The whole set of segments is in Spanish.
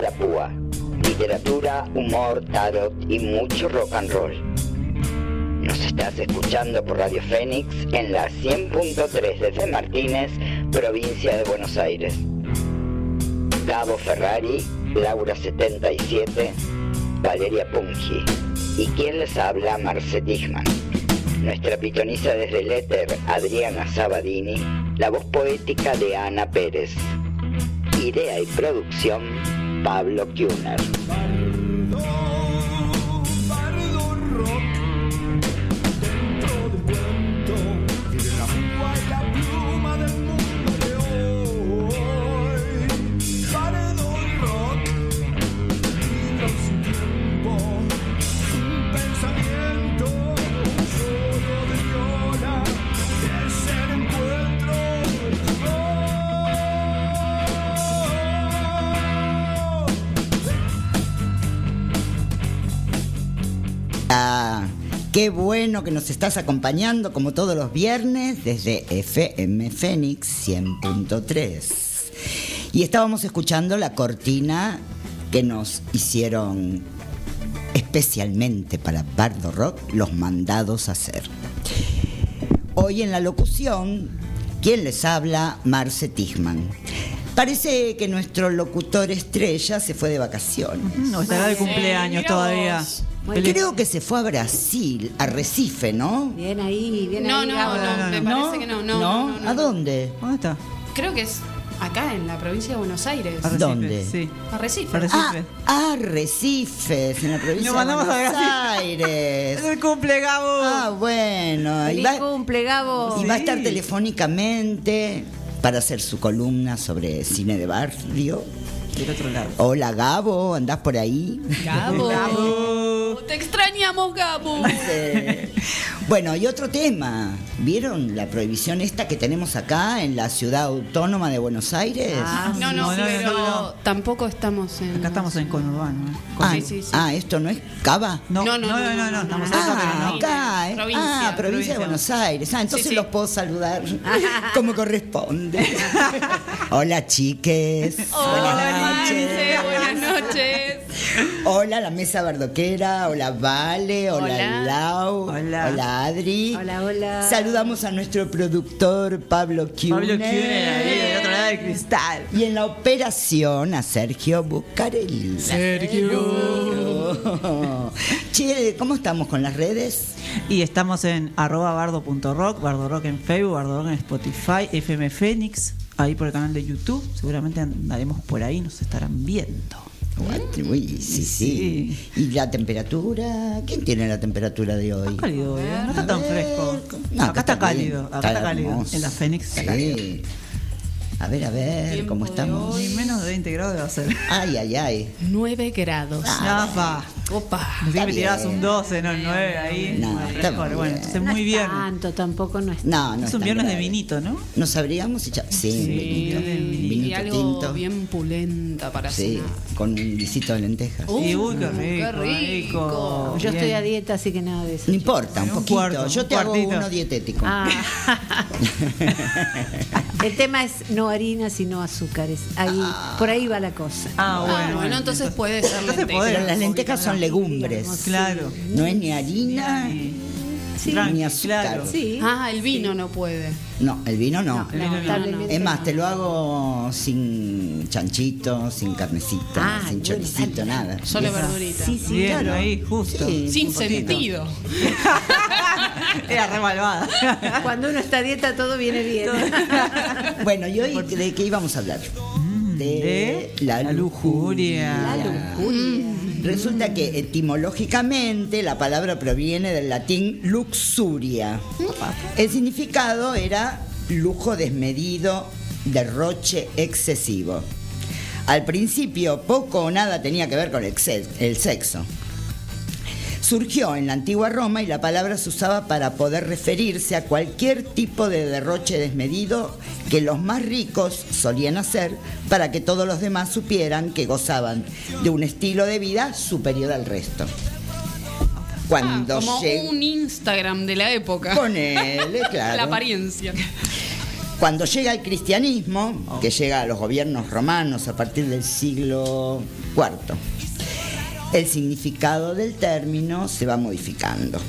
Bardo Rock, de la pluma a la púa. Literatura, humor, tarot y mucho rock and roll. Nos estás escuchando por Radio Fénix en la 100.3 desde Martínez, provincia de Buenos Aires. Gabo Ferrari, Laura 77, Valeria Pungi. Y quien les habla, Marce Tichman. Nuestra pitonisa desde el éter, Adriana Sabadini. La voz poética de Ana Pérez. Idea y producción, Pablo Kuhner. Qué bueno que nos estás acompañando como todos los viernes desde FM Fénix 100.3. Y estábamos escuchando la cortina que nos hicieron especialmente para Bardo Rock los mandados a hacer. Hoy en la locución, ¿quién les habla? Marce Tichman. Parece que nuestro locutor estrella se fue de vacaciones. No, estará de cumpleaños todavía. Creo que se fue a Brasil, a Recife, ¿no? Bien ahí, bien No, ahí. no, Gabo. no, me parece que no, no, no, no, no. ¿A dónde? ¿Dónde está? Creo que es acá en la provincia de Buenos Aires. Arrecife, ¿Dónde? Sí. Arrecife. Arrecife. Ah, Arrecifes, en la provincia mandamos de a Buenos Brasil. Aires. Es el cumple, Gabo. Ah, bueno. Y Feliz va, cumple, Gabo. y va a estar telefónicamente para hacer su columna sobre cine de barrio. Del otro lado. Hola Gabo, ¿andás por ahí? Gabo. Te extrañamos, Gabo. Bueno, y otro tema. ¿Vieron la prohibición esta que tenemos acá en la ciudad autónoma de Buenos Aires? Ah, No, no, No, no, pero no, no. tampoco estamos en. Acá estamos en conurbano. Ah, sí, sí, sí. ah, ¿esto no es Cava? No, No, no, no, no, no, no, no, no, estamos no. acá, Ah, pero no. acá, ¿eh? Provincia, ah, provincia, provincia. de Buenos Aires. Ah, entonces Sí, sí. los puedo saludar como corresponde. Hola, chiques. Hola, Buenas noches. Marce, buenas noches. Hola, la mesa bardoquera. Hola, Vale. Hola, Hola. Lau. Hola. Adri. Hola, hola. Saludamos a nuestro productor Pablo Kuhner. Pablo Kuhner, ahí, del otro lado del cristal. Y en la operación a Sergio Bucarelli. Sergio. Che, ¿cómo estamos con las redes? Y estamos en arroba bardo.rock, bardo rock en Facebook, bardo rock en Spotify, FM Fénix, ahí por el canal de YouTube. Seguramente andaremos por ahí, nos estarán viendo. Uy, sí, sí. ¿Y la temperatura? ¿Quién tiene la temperatura de hoy? Está cálido, ¿eh? No está tan fresco. No, acá está cálido, acá está cálido. En la Fénix está Sí. cálido. A ver, a ver, ¿cómo estamos? Ni menos 20 grados va a ser. Ay, ay, ay. 9 grados. Ah, No, pa. Opa. Que me bien. tirabas un 12, no el 9 ahí. No, está mejor. bien. Bueno, entonces No muy es bien. Tanto, tampoco no es. No, no Es un viernes de vinito, ¿no? ¿Nos habríamos echado? Sí, Sí, vinito, y vinito algo tinto. bien pulenta para Sí, cenar. con un guisito de lentejas. Uh, Y uy, qué rico. qué rico. Yo estoy a dieta, así que nada de eso. No importa, un Un poquito. cuarto, Yo un te hago cuartito. uno dietético. Ah. El tema es no harinas sino azúcares. Ahí, por ahí va la cosa. Ah, bueno. Ah, bueno, entonces puede ser. Pero las lentejas son legumbres. Claro. No es ni harina Sí. Tranqui, ni azúcar. claro. Sí. Ah, el vino no puede. No, el vino no. No, el vino no. lamentablemente Es más, te lo hago sin chanchito, sin carnecita, Ah, sin bueno, choricito, nada. Solo Esa. verdurita. Sí, sí, Bien, claro. ahí, justo. Sí. Sin sentido. Era re malvada. Cuando uno está a dieta todo viene bien. Bueno, ¿y hoy de qué íbamos a hablar? De la, la lujuria. La lujuria. Resulta que etimológicamente la palabra proviene del latín luxuria. El significado era lujo desmedido, derroche excesivo. Al principio poco o nada tenía que ver con el sexo. Surgió en la antigua Roma y la palabra se usaba para poder referirse a cualquier tipo de derroche desmedido que los más ricos solían hacer para que todos los demás supieran que gozaban de un estilo de vida superior al resto. Cuando Ah, como un Instagram de la época. Ponele, claro. La apariencia. Cuando llega el cristianismo, que llega a los gobiernos romanos a partir del siglo IV, el significado del término se va modificando.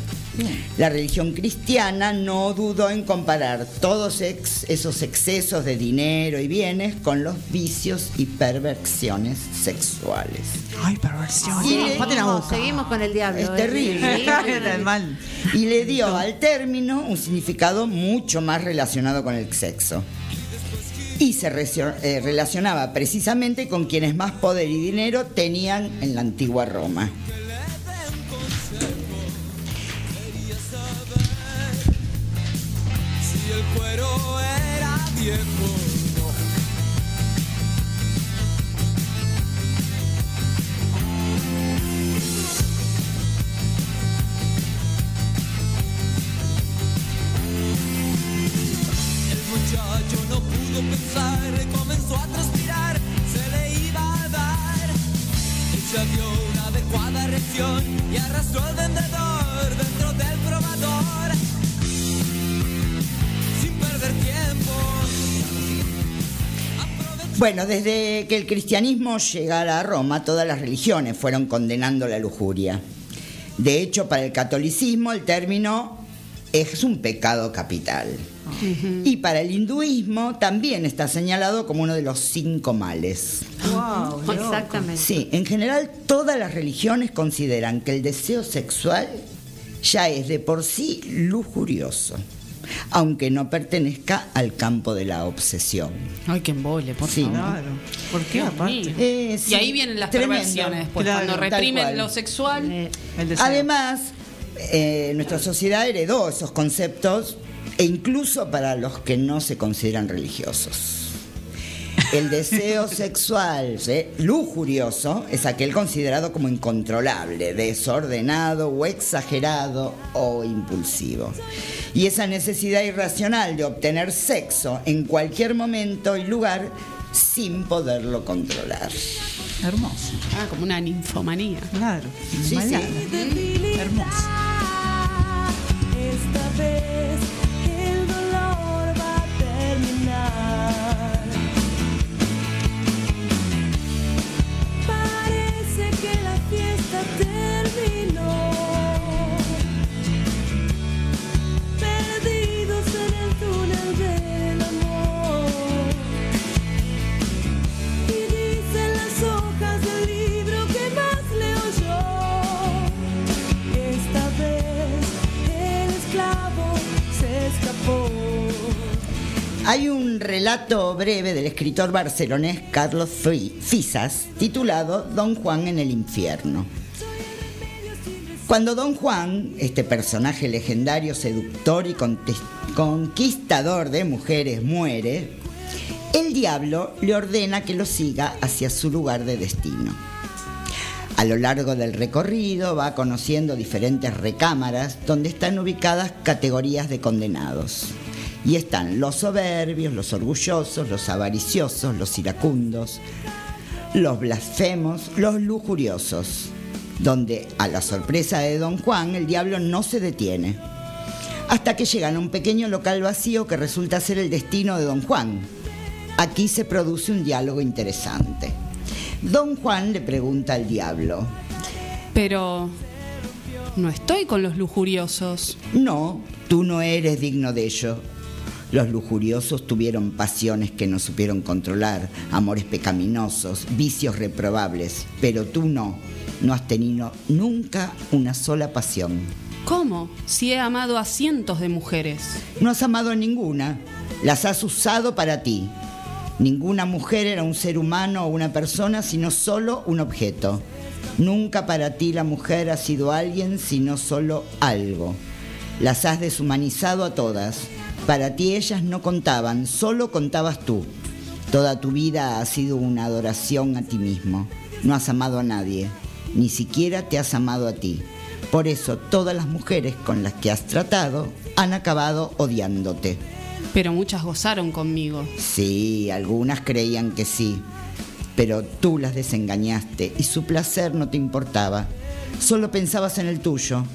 La religión cristiana no dudó en comparar todos ex- esos excesos de dinero y bienes con los vicios y perversiones sexuales. Ay, Tapate la Seguimos, seguimos con el diablo. Es ¿eh? terrible. Sí, Era el mal. Y le dio al término un significado mucho más relacionado con el sexo. Y se eh, relacionaba precisamente con quienes más poder y dinero tenían en la antigua Roma. Bueno, desde que el cristianismo llegara a Roma, todas las religiones fueron condenando la lujuria. De hecho, para el catolicismo el término es un pecado capital. Y para el hinduismo también está señalado como uno de los cinco males. Wow. Exactamente. Sí, en general todas las religiones consideran que el deseo sexual ya es de por sí lujurioso, aunque no pertenezca al campo de la obsesión. Ay, qué embole, por Sí. favor. Claro. ¿Por qué aparte? Eh, Y ahí vienen las tremendo. perversiones después. Claro, cuando reprimen lo sexual, Eh, El deseo. Además, eh, nuestra sociedad heredó esos conceptos e incluso para los que no se consideran religiosos. El deseo sexual ¿sí? lujurioso es aquel considerado como incontrolable, desordenado o exagerado o impulsivo. Y esa necesidad irracional de obtener sexo en cualquier momento y lugar sin poderlo controlar. Hermoso. ah, como una ninfomanía. Claro. Sí, Malala. Hermoso. Esta vez Hay un relato breve del escritor barcelonés Carlos Fi- Fisas titulado Don Juan en el infierno. Cuando Don Juan, este personaje legendario, seductor y conquistador de mujeres, muere, el diablo le ordena que lo siga hacia su lugar de destino. A lo largo del recorrido va conociendo diferentes recámaras donde están ubicadas categorías de condenados. Y están los soberbios, los orgullosos, los avariciosos, los iracundos, los blasfemos, los lujuriosos, donde a la sorpresa de don Juan el diablo no se detiene, hasta que llegan a un pequeño local vacío que resulta ser el destino de don Juan. Aquí se produce un diálogo interesante. Don Juan le pregunta al diablo, Pero no estoy con los lujuriosos. no, tú no eres digno de ello. Los lujuriosos tuvieron pasiones que no supieron controlar, amores pecaminosos, vicios reprobables, pero tú no, no has tenido nunca una sola pasión. ¿Cómo? Si he amado a cientos de mujeres. No has amado a ninguna, las has usado para ti. Ninguna mujer era un ser humano o una persona, sino solo un objeto. Nunca para ti la mujer ha sido alguien, sino solo algo. Las has deshumanizado a todas. Para ti ellas no contaban, solo contabas tú. Toda tu vida ha sido una adoración a ti mismo. No has amado a nadie, ni siquiera te has amado a ti. Por eso todas las mujeres con las que has tratado han acabado odiándote. Pero muchas gozaron conmigo. Sí, algunas creían que sí, pero tú las desengañaste y su placer no te importaba. Solo pensabas en el tuyo.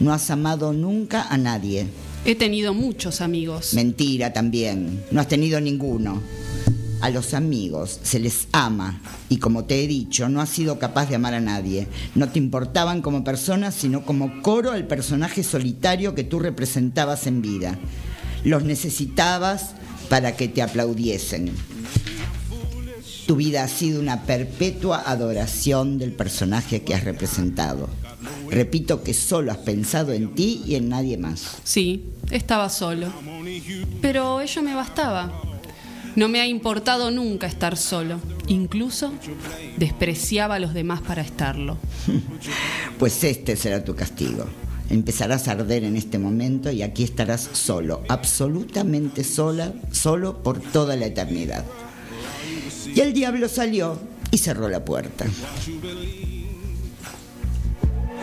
No has amado nunca a nadie. He tenido muchos amigos. Mentira también. No has tenido ninguno. A los amigos se les ama y como te he dicho, no has sido capaz de amar a nadie. No te importaban como personas, sino como coro al personaje solitario que tú representabas en vida. Los necesitabas para que te aplaudiesen. Tu vida ha sido una perpetua adoración del personaje que has representado. Repito que solo has pensado en ti y en nadie más. Sí, estaba solo. Pero ello me bastaba. No me ha importado nunca estar solo. Incluso despreciaba a los demás para estarlo. Pues este será tu castigo. Empezarás a arder en este momento y aquí estarás solo, absolutamente sola, solo por toda la eternidad. Y el diablo salió y cerró la puerta.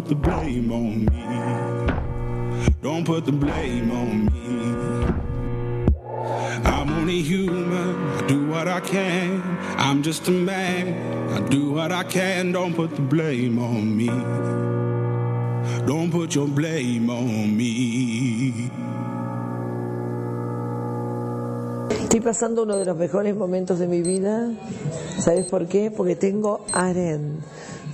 put the blame on me. Don't put the blame on me. I'm only human. I do what I can. I'm just a man. I do what I can. Don't put the blame on me. Don't put your blame on me. Estoy pasando uno de los mejores momentos de mi vida. ¿Sabes por qué? Porque tengo aren.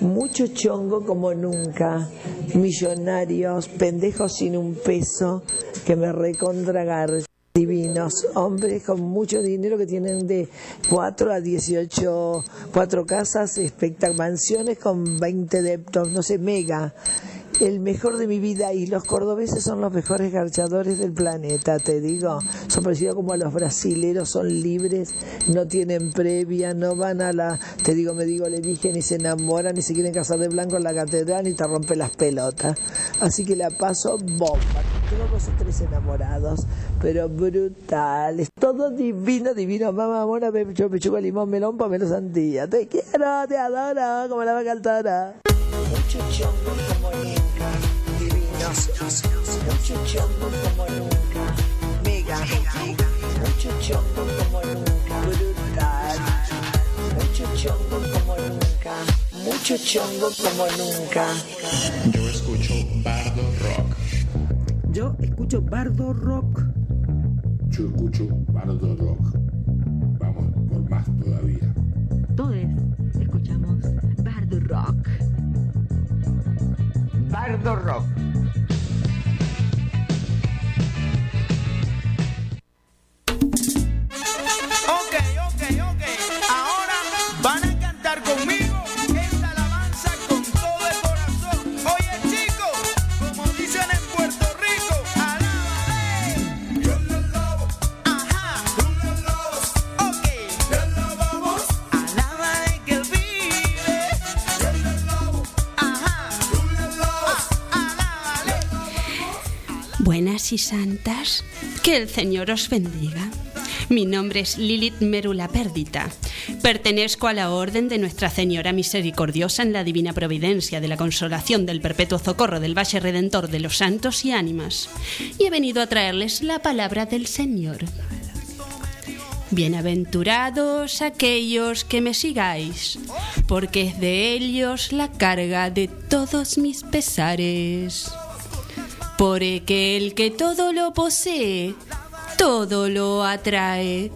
Mucho chongo como nunca. Millonarios, pendejos sin un peso, que me recontragar. Divinos, hombres con mucho dinero que tienen de 4 a 18, cuatro casas, mansiones con 20 deptos, no sé, mega. El mejor de mi vida y los cordobeses son los mejores garchadores del planeta, te digo. Son parecidos como a los brasileros, son libres, no tienen previa, no van a la, te digo, me digo, le dije, ni se enamoran, ni se quieren casar de blanco en la catedral, ni te rompe las pelotas. Así que la paso bomba. Tengo dos o tres enamorados, pero brutales. Todo divino, divino. Mamá, pecho, pechuga, limón, melón, pomelo, sandía. Te quiero, te adoro, como la vaca altora. Mucho chongo como nunca, divinos. Mucho chongo como nunca, mega. Mucho chongo como nunca, brutal. Mucho chongo como nunca, mucho chongo como nunca. Yo escucho Bardo Rock. Yo escucho bardo rock. Yo escucho Bardo Rock. Vamos por más todavía. Bardo Rock. Santas. Que el Señor os bendiga. Mi nombre es Lilith Merula Pérdita. Pertenezco a la Orden de Nuestra Señora Misericordiosa en la Divina Providencia de la Consolación del Perpetuo Socorro del Valle Redentor de los Santos y Ánimas. Y he venido a traerles la palabra del Señor. Bienaventurados aquellos que me sigáis, porque es de ellos la carga de todos mis pesares. Porque el que todo lo posee, todo lo atrae.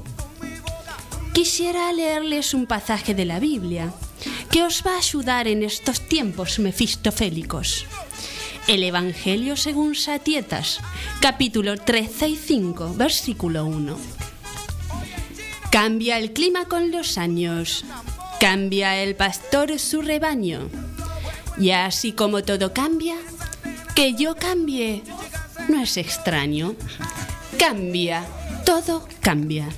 Quisiera leerles un pasaje de la Biblia que os va a ayudar en estos tiempos mefistofélicos. El Evangelio según Satietas, capítulo 13 y 5, versículo 1. Cambia el clima con los años, cambia el pastor su rebaño. Y así como todo cambia, que yo cambie no es extraño. Cambia, todo cambia.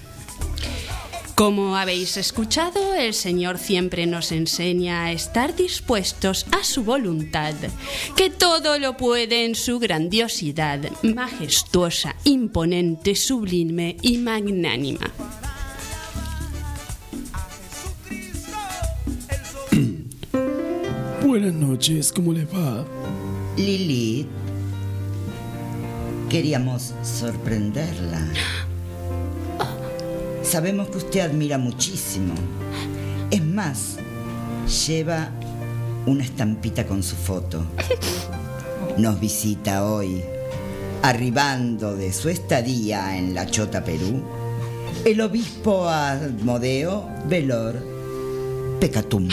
Como habéis escuchado, el Señor siempre nos enseña a estar dispuestos a su voluntad, que todo lo puede en su grandiosidad, majestuosa, imponente, sublime y magnánima. Buenas noches, ¿cómo les va? Lilith, queríamos sorprenderla. Sabemos que usted admira muchísimo. Es más, lleva una estampita con su foto. Nos visita hoy, arribando de su estadía en La Chota, Perú, el obispo Asmodeo Velor Pecatum.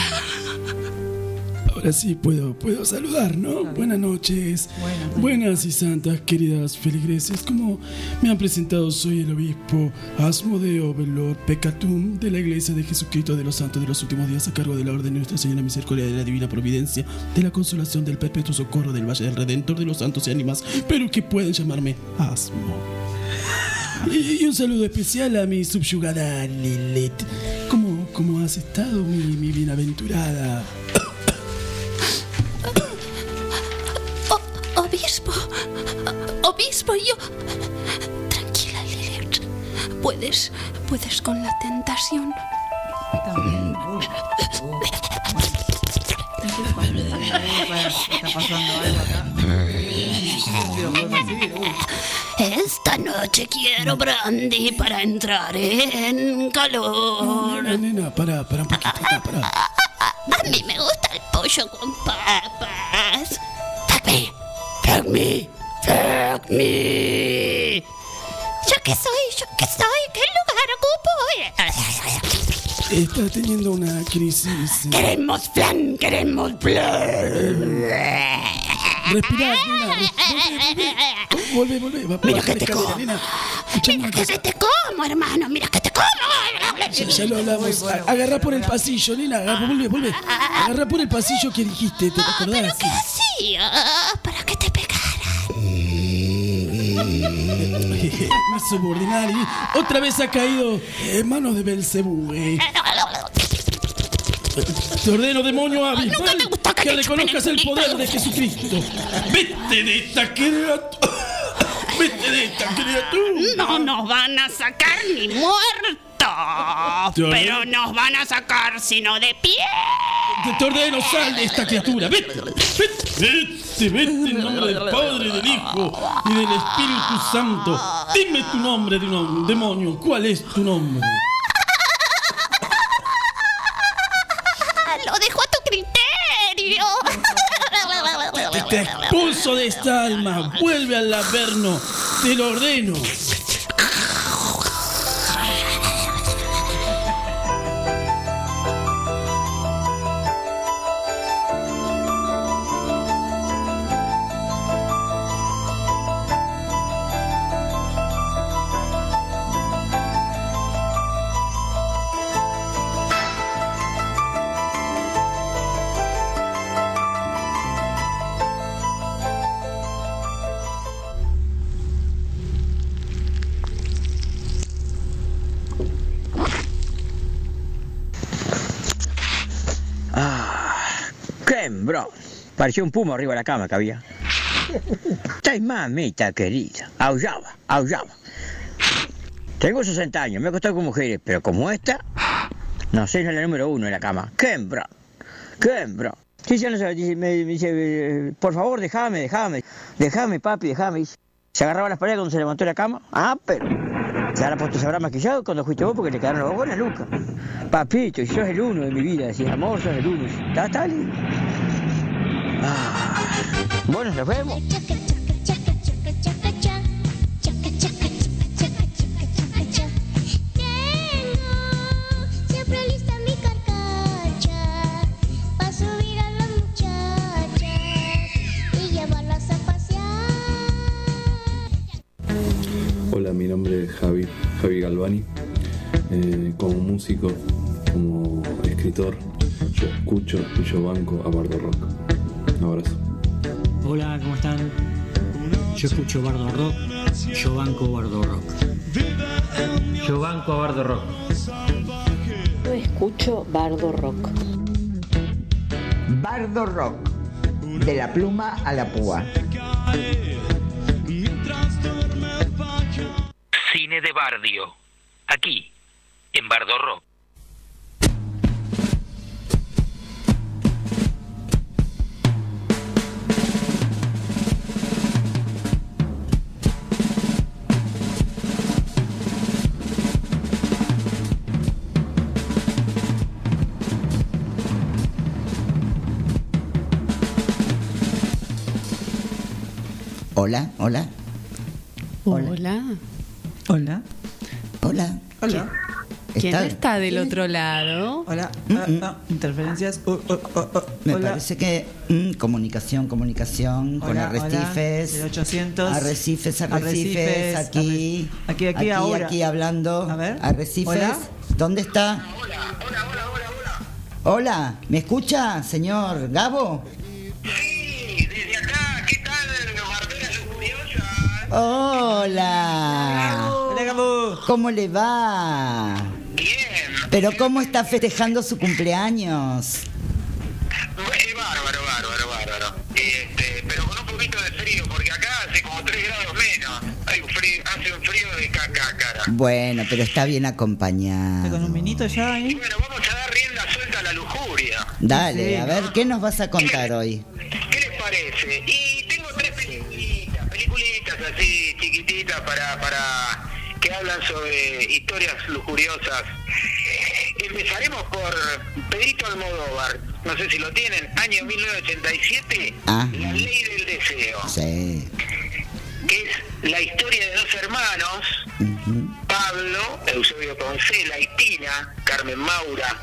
Ahora sí puedo, puedo saludar, ¿no? Buenas noches. Buenas y santas, queridas feligreses. Como me han presentado, soy el obispo Asmodeo Velor Pecatum de la Iglesia de Jesucristo de los Santos de los Últimos Días a cargo de la Orden de Nuestra Señora Misericordia de la Divina Providencia, de la Consolación del Perpetuo Socorro del Valle del Redentor de los Santos y Ánimas, pero que pueden llamarme Asmo. Y, y un saludo especial a mi subyugada Lilith. ¿Cómo, cómo has estado, mi, mi bienaventurada? Yo... Tranquila, Lilith. Puedes, puedes con la tentación. Está pasando algo acá. Esta noche quiero brandy para entrar en calor. Nena, nena, para, para un poquito, para, para. A mí me gusta el pollo con papas. Fuck me, fuck me. ¿Yo qué soy? ¿Yo qué soy? ¿Qué lugar ocupo? Está teniendo una crisis. Queremos plan, queremos plan. Respirá, nena. Volve, volve, volve. Va, Mira que te como. una Que te como, hermano. Mira que te como. Ya, ya lo hablamos. Agarrá por el pasillo, nena. Agarra, vuelve, vuelve. Agarrá por el pasillo que dijiste, ¿te acordás? ¿Qué hacía? ¿Para que? Mi subordinado. y Otra vez ha caído en manos de Belcebú. eh. Te ordeno, demonio abismal, que reconozcas el poder de Jesucristo. Vete de esta criatura. Vete de esta criatura. No nos van a sacar ni muertos. Pero nos van a sacar sino de pie. Te- Te ordeno, sal de esta criatura. Vete, vete, vete, vete en nombre del Padre, del Hijo y del Espíritu Santo. Dime tu nombre, de un demonio. ¿Cuál es tu nombre? Lo dejo a tu criterio. Te, te expulso de esta alma. Vuelve al Averno. Te lo ordeno. Bro. Parecía un puma arriba de la cama que había. Estáis mamita querida. Aullaba, aullaba. Tengo 60 años, me he acostado con mujeres, pero como esta, no sé, no es la número uno en la cama. ¡Qué hembra! Sí, ya no sé, me, me dice, eh, por favor, déjame, déjame, déjame, papi, déjame. Se agarraba las paredes cuando se levantó de la cama. Ah, pero se habrá puesto, se habrá maquillado cuando fuiste vos porque le quedaron los ojos en la nuca. Papito, sos el uno de mi vida, decís, amor, sos el uno. ¿Está, está. Bueno, nos vemos. Hola, mi nombre es Javi, Javi Galvani. Eh, como músico, como escritor, yo escucho y yo banco a Bardo Rock. Un abrazo. Hola, ¿cómo están? Yo escucho Bardo Rock, yo banco Bardo Rock. Yo banco a Bardo Rock. Yo escucho Bardo Rock. Bardo Rock. De la pluma a la púa. Cine de Bardio. Aquí, en Bardo Rock. Hola, hola. Hola. Hola. Hola. Hola. ¿Quién Está- está del otro lado? Hola. Ah, ah, interferencias. Oh, oh, oh. Me Hola. parece que mm, comunicación, comunicación con Hola, arrecifes. hola, 0800. Arrecifes, arrecifes, Arrecifes, aquí. arre- aquí, aquí, ahora. aquí hablando. A ver. Arrecifes. Hola. ¿Dónde está? Hola, ¿me escucha, señor Gabo? Hola. Hola, Gabo. ¿Cómo le va? Bien. Pero ¿cómo está festejando su cumpleaños? Eh, bárbaro, bárbaro, bárbaro. Este, pero con un poquito de frío, porque acá hace como 3 grados menos. Hay un frío, hace un frío de caca, cara. Bueno, pero está bien acompañado. Con un vinito ya ahí. Bueno, vamos a dar rienda suelta a la lujuria. Dale, Sí. a ver, ¿qué nos vas a contar hoy? ¿Qué les parece? Hablan sobre historias lujuriosas. Empezaremos por Pedrito Almodóvar. No sé si lo tienen. Año 1987. Ah. La ley del deseo. Sí. que es la historia de dos hermanos, Pablo, Eusebio Poncela y Tina, Carmen Maura.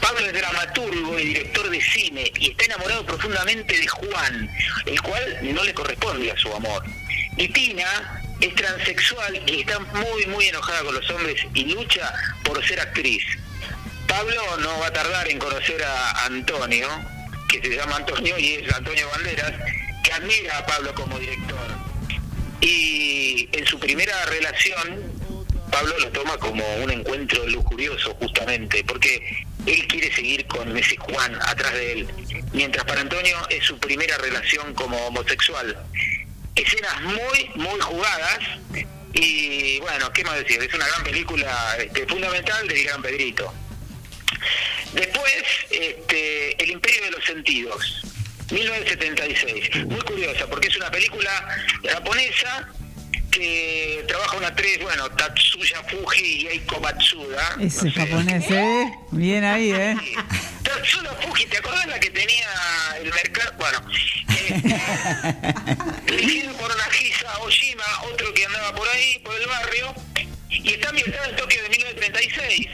Pablo es dramaturgo y director de cine y está enamorado profundamente de Juan, el cual no le corresponde a su amor. Y Tina es transexual y está muy, muy enojada con los hombres y lucha por ser actriz. Pablo no va a tardar en conocer a Antonio, que se llama Antonio y es Antonio Banderas, que admira a Pablo como director. Y en su primera relación, Pablo lo toma como un encuentro lujurioso justamente, porque él quiere seguir con ese Juan atrás de él, mientras para Antonio es su primera relación como homosexual. Escenas muy, muy jugadas y bueno, ¿qué más decir? Es una gran película este, fundamental del Gran Pedrito. Después, este, El Imperio de los Sentidos, 1976. Muy curiosa, porque es una película japonesa que trabaja una actriz, bueno, Tatsuya Fuji y Eiko Matsuda. Ese japonés, ¿eh? Bien ahí, ¿eh? Tatsuya Fuji, ¿te acordás la que tenía el mercado? Bueno, dirigido por Nagisa Oshima, otro que andaba por ahí, por el barrio, y está ambientada en Tokio de 1936.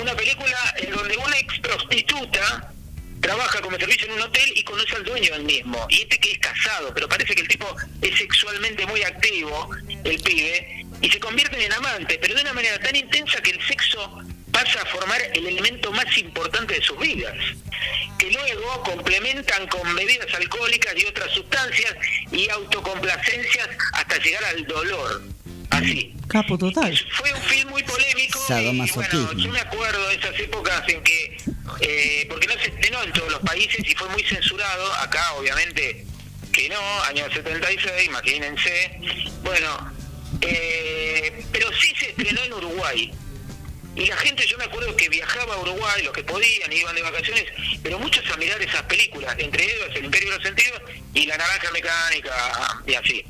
Una película en donde una ex prostituta trabaja como servicio en un hotel y conoce al dueño del mismo. Y este que es casado, pero parece que el tipo es sexualmente muy activo, el pibe, y se convierten en amantes, pero de una manera tan intensa que el sexo pasa a formar el elemento más importante de sus vidas, que luego complementan con bebidas alcohólicas y otras sustancias y autocomplacencias hasta llegar al dolor. Así. Capo total. Fue un film muy polémico y bueno, yo me acuerdo de esas épocas en que, eh, porque no se estrenó en todos los países y fue muy censurado, acá obviamente que no, año 76, imagínense. Bueno, eh, pero sí se estrenó en Uruguay. Y la gente, yo me acuerdo que viajaba a Uruguay, los que podían, iban de vacaciones, pero muchos a mirar esas películas, entre ellos El Imperio de los Sentidos y La Naranja Mecánica, y así.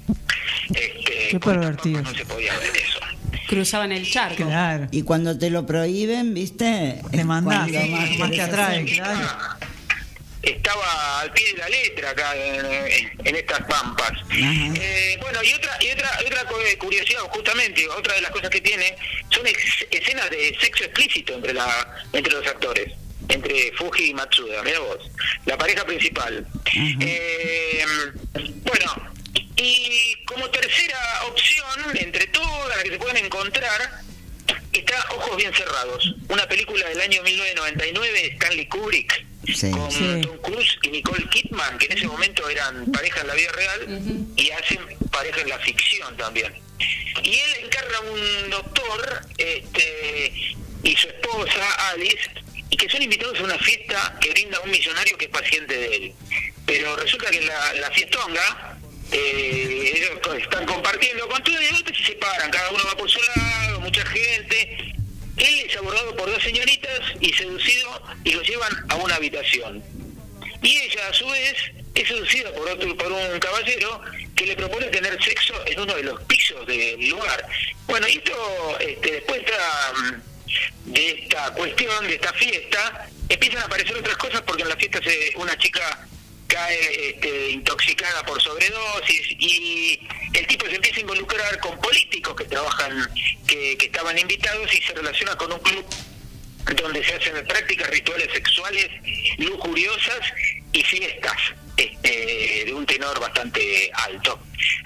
Este, Qué pervertido. no se podía ver eso. Cruzaban el charco. Claro. Y cuando te lo prohíben, ¿viste? Te Cuando más, te atrae, claro. Estaba al pie de la letra acá en, en estas pampas. Eh, bueno, y otra y otra otra co- curiosidad, justamente, otra de las cosas que tiene son ex- escenas de sexo explícito entre la entre los actores, entre Fuji y Matsuda, mira vos, la pareja principal. Eh, bueno, y como tercera opción, entre todas las que se pueden encontrar, está Ojos Bien Cerrados, una película del año 1999 de Stanley Kubrick Sí. con Tom Cruise y Nicole Kidman, que en ese momento eran pareja en la vida real y hacen pareja en la ficción también. Y él encarga un doctor este, y su esposa, Alice, y que son invitados a una fiesta que brinda un millonario que es paciente de él. Pero resulta que en la, la fiestonga eh, ellos están compartiendo con todo y de golpe se separan, cada uno va por su lado, mucha gente. Él es abordado por dos señoritas y seducido y lo llevan a una habitación. Y ella, a su vez, es seducida por otro por un caballero que le propone tener sexo en uno de los pisos del lugar. Bueno, y esto, este, después de esta, cuestión, de esta fiesta, empiezan a aparecer otras cosas porque en la fiesta se, una chica cae este, intoxicada por sobredosis y el tipo se empieza a involucrar con políticos que trabajan, que, estaban invitados y se relaciona con un club donde se hacen prácticas rituales sexuales lujuriosas y fiestas este, de un tenor bastante alto.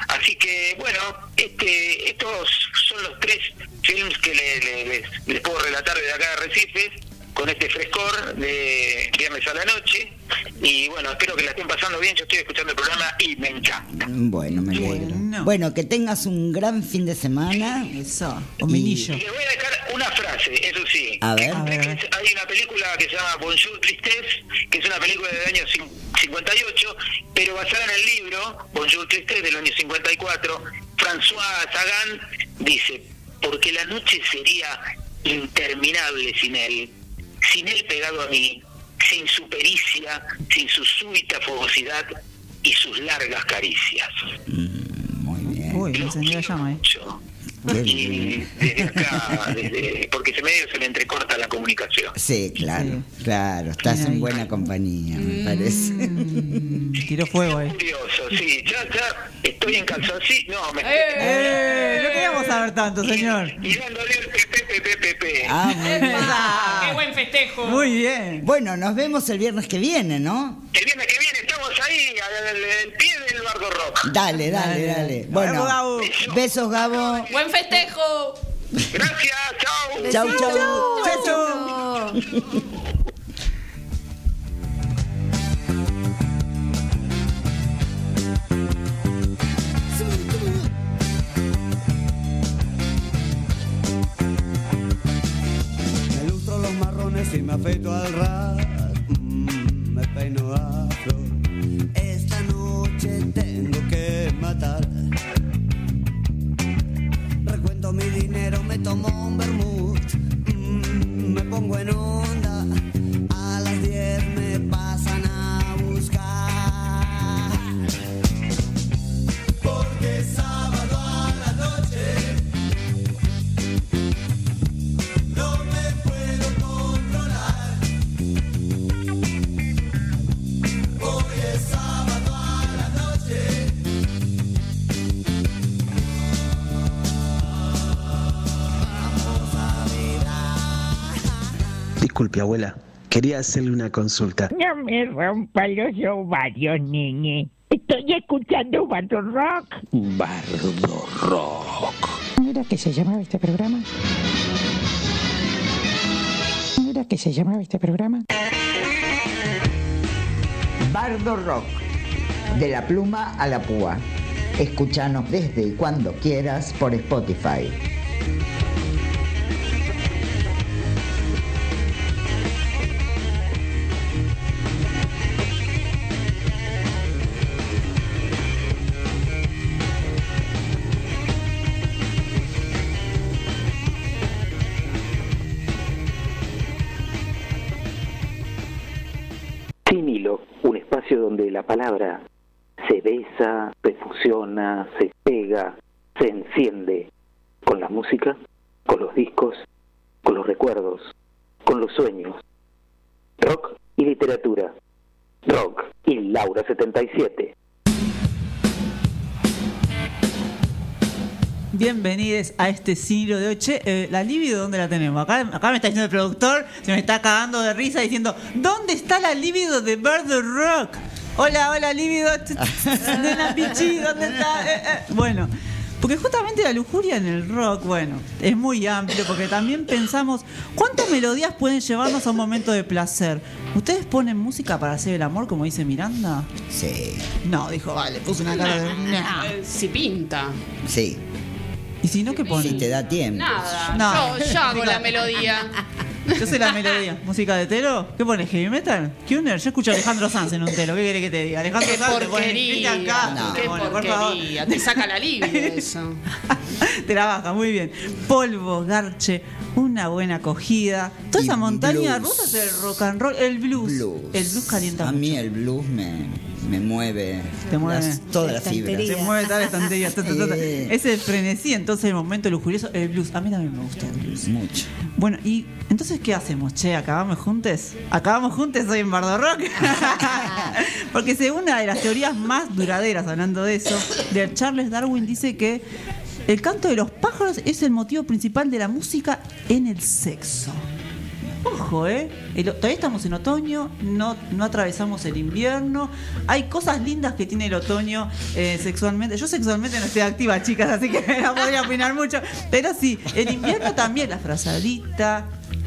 Así que, bueno, este, estos son los tres films que le- le- les, puedo relatar desde acá de Recifes, con este frescor de viernes a la noche. Y bueno, espero que la estén pasando bien. Yo estoy escuchando el programa y me encanta. Bueno, me alegro. Bueno, que tengas un gran fin de semana. Eso. Y- Y les voy a dejar una frase, eso sí. A ver. Que es- Hay una película que se llama Bonjour Tristesse, que es una película del año cin- 58, pero basada en el libro Bonjour Tristesse del año 54. François Sagan dice, porque la noche sería interminable sin él, sin él pegado a mí, sin su pericia, sin su súbita fogosidad y sus largas caricias. Uy, me encendió la llama, eh. Y desde acá, desde, porque ese medio se le entrecorta la comunicación. Sí, claro, claro. Estás en buena compañía, me parece. Mm, tiró fuego ahí. Curioso, sí, ya, ya estoy en calzoncillo. No, me ¡Eh! No queríamos saber tanto, señor. Y dándole el pepe, pepe, pepe. Ah, muy bien. ¡Qué buen festejo! Muy bien. Bueno, nos vemos el viernes que viene, ¿no? El viernes que viene ahí, al, al- al pie del barco rock. Dale, dale, dale. Bueno, besos, Gabo. ¡Buen festejo! Gracias, chao. Chau, chau. Chau, chau. Me lustro los marrones y me afeito al ras. Mm, me peino afro. Recuento mi dinero, me tomo un vermut. Mm, me pongo en onda. Disculpe, abuela. Quería hacerle una consulta. No me rompa los ovarios, niñe. Estoy escuchando Bardo Rock. Bardo Rock. Mira que se llamaba este programa. Mira que se llamaba este programa. Bardo Rock. De la pluma a la púa. Escúchanos desde y cuando quieras por Spotify. La palabra se besa, se fusiona, se pega, se enciende con la música, con los discos, con los recuerdos, con los sueños. Rock y literatura. Rock y Laura 77. Bienvenidos a este siglo de hoy. Che, eh, la libido, ¿dónde la tenemos? Acá, acá me está diciendo el productor, se me está cagando de risa diciendo, ¿dónde está la libido de Bird Rock? Hola, hola, libido. Nena Pichi, ¿dónde está? Eh, eh. Bueno, porque justamente la lujuria en el rock, bueno, es muy amplio, porque también pensamos, ¿cuántas melodías pueden llevarnos a un momento de placer? ¿Ustedes ponen música para hacer el amor, como dice Miranda? Sí. No, dijo, vale, puso una cara de... Nah, Si pinta. Sí. ¿Y si no, qué ponen? Si te da tiempo. Nada. No. Yo, yo hago la melodía. Yo sé la melodía. ¿Música de telo? ¿Qué pones? ¿Heavy metal? ¿Kuner? Yo escucho a Alejandro Sanz en un telo. ¿Qué querés que te diga? Alejandro Sanz te pone porquería. Cristian Castro, Qué te pone, por favor. porquería. Te saca la libido eso. Te la baja, muy bien. Polvo, garche, una buena acogida. Toda esa montaña blues. rusa es el rock and roll, el blues. Blues. El blues calienta A mí el blues me, me mueve, Te mueve. las- todas las fibras. Se mueve toda la estantería. ta, ta, ta, ta. Eh. Es el frenesí, entonces el momento lujurioso, el blues. A mí también me gusta el blues. Mucho. Bueno, y entonces, ¿qué hacemos? Che, ¿acabamos juntos? ¿Acabamos juntos hoy en Bardo Rock? Porque según una de las teorías más duraderas, hablando de eso, de Charles Darwin dice que el canto de los pájaros es el motivo principal de la música en el sexo. Ojo, ¿eh? El- todavía estamos en otoño, no, no atravesamos el invierno. Hay cosas lindas que tiene el otoño eh, sexualmente. Yo sexualmente no estoy activa, chicas, así que no podría opinar mucho. Pero sí, el invierno también, la frazadita,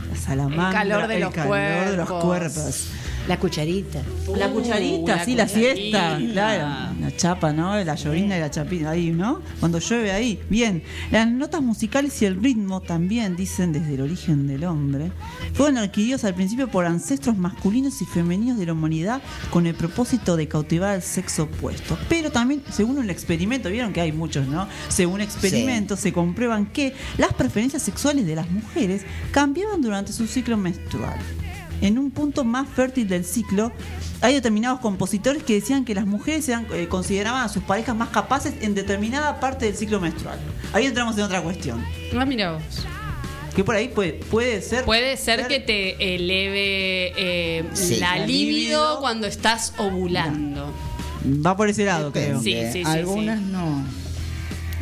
la salamandra, El calor de los calor de los cuerpos. La cucharita. La Uh, cucharita, la sí, la siesta, claro. La chapa, ¿no? La llovina y la chapita ahí, ¿no? Cuando llueve ahí. Bien. Las notas musicales y el ritmo también, dicen desde el origen del hombre, fueron adquiridos al principio por ancestros masculinos y femeninos de la humanidad con el propósito de cautivar al sexo opuesto. Pero también, según un experimento, vieron que hay muchos, ¿no? Según experimentos se comprueban que las preferencias sexuales de las mujeres cambiaban durante su ciclo menstrual en un punto más fértil del ciclo, hay determinados compositores que decían que las mujeres eran, eh, consideraban a sus parejas más capaces en determinada parte del ciclo menstrual. Ahí entramos en otra cuestión. Ah, mira vos. Que por ahí puede, puede ser. Puede ser que te eleve eh, Sí. la La libido cuando estás ovulando. Va por ese lado, creo. Sí, sí, sí, Algunas sí. no.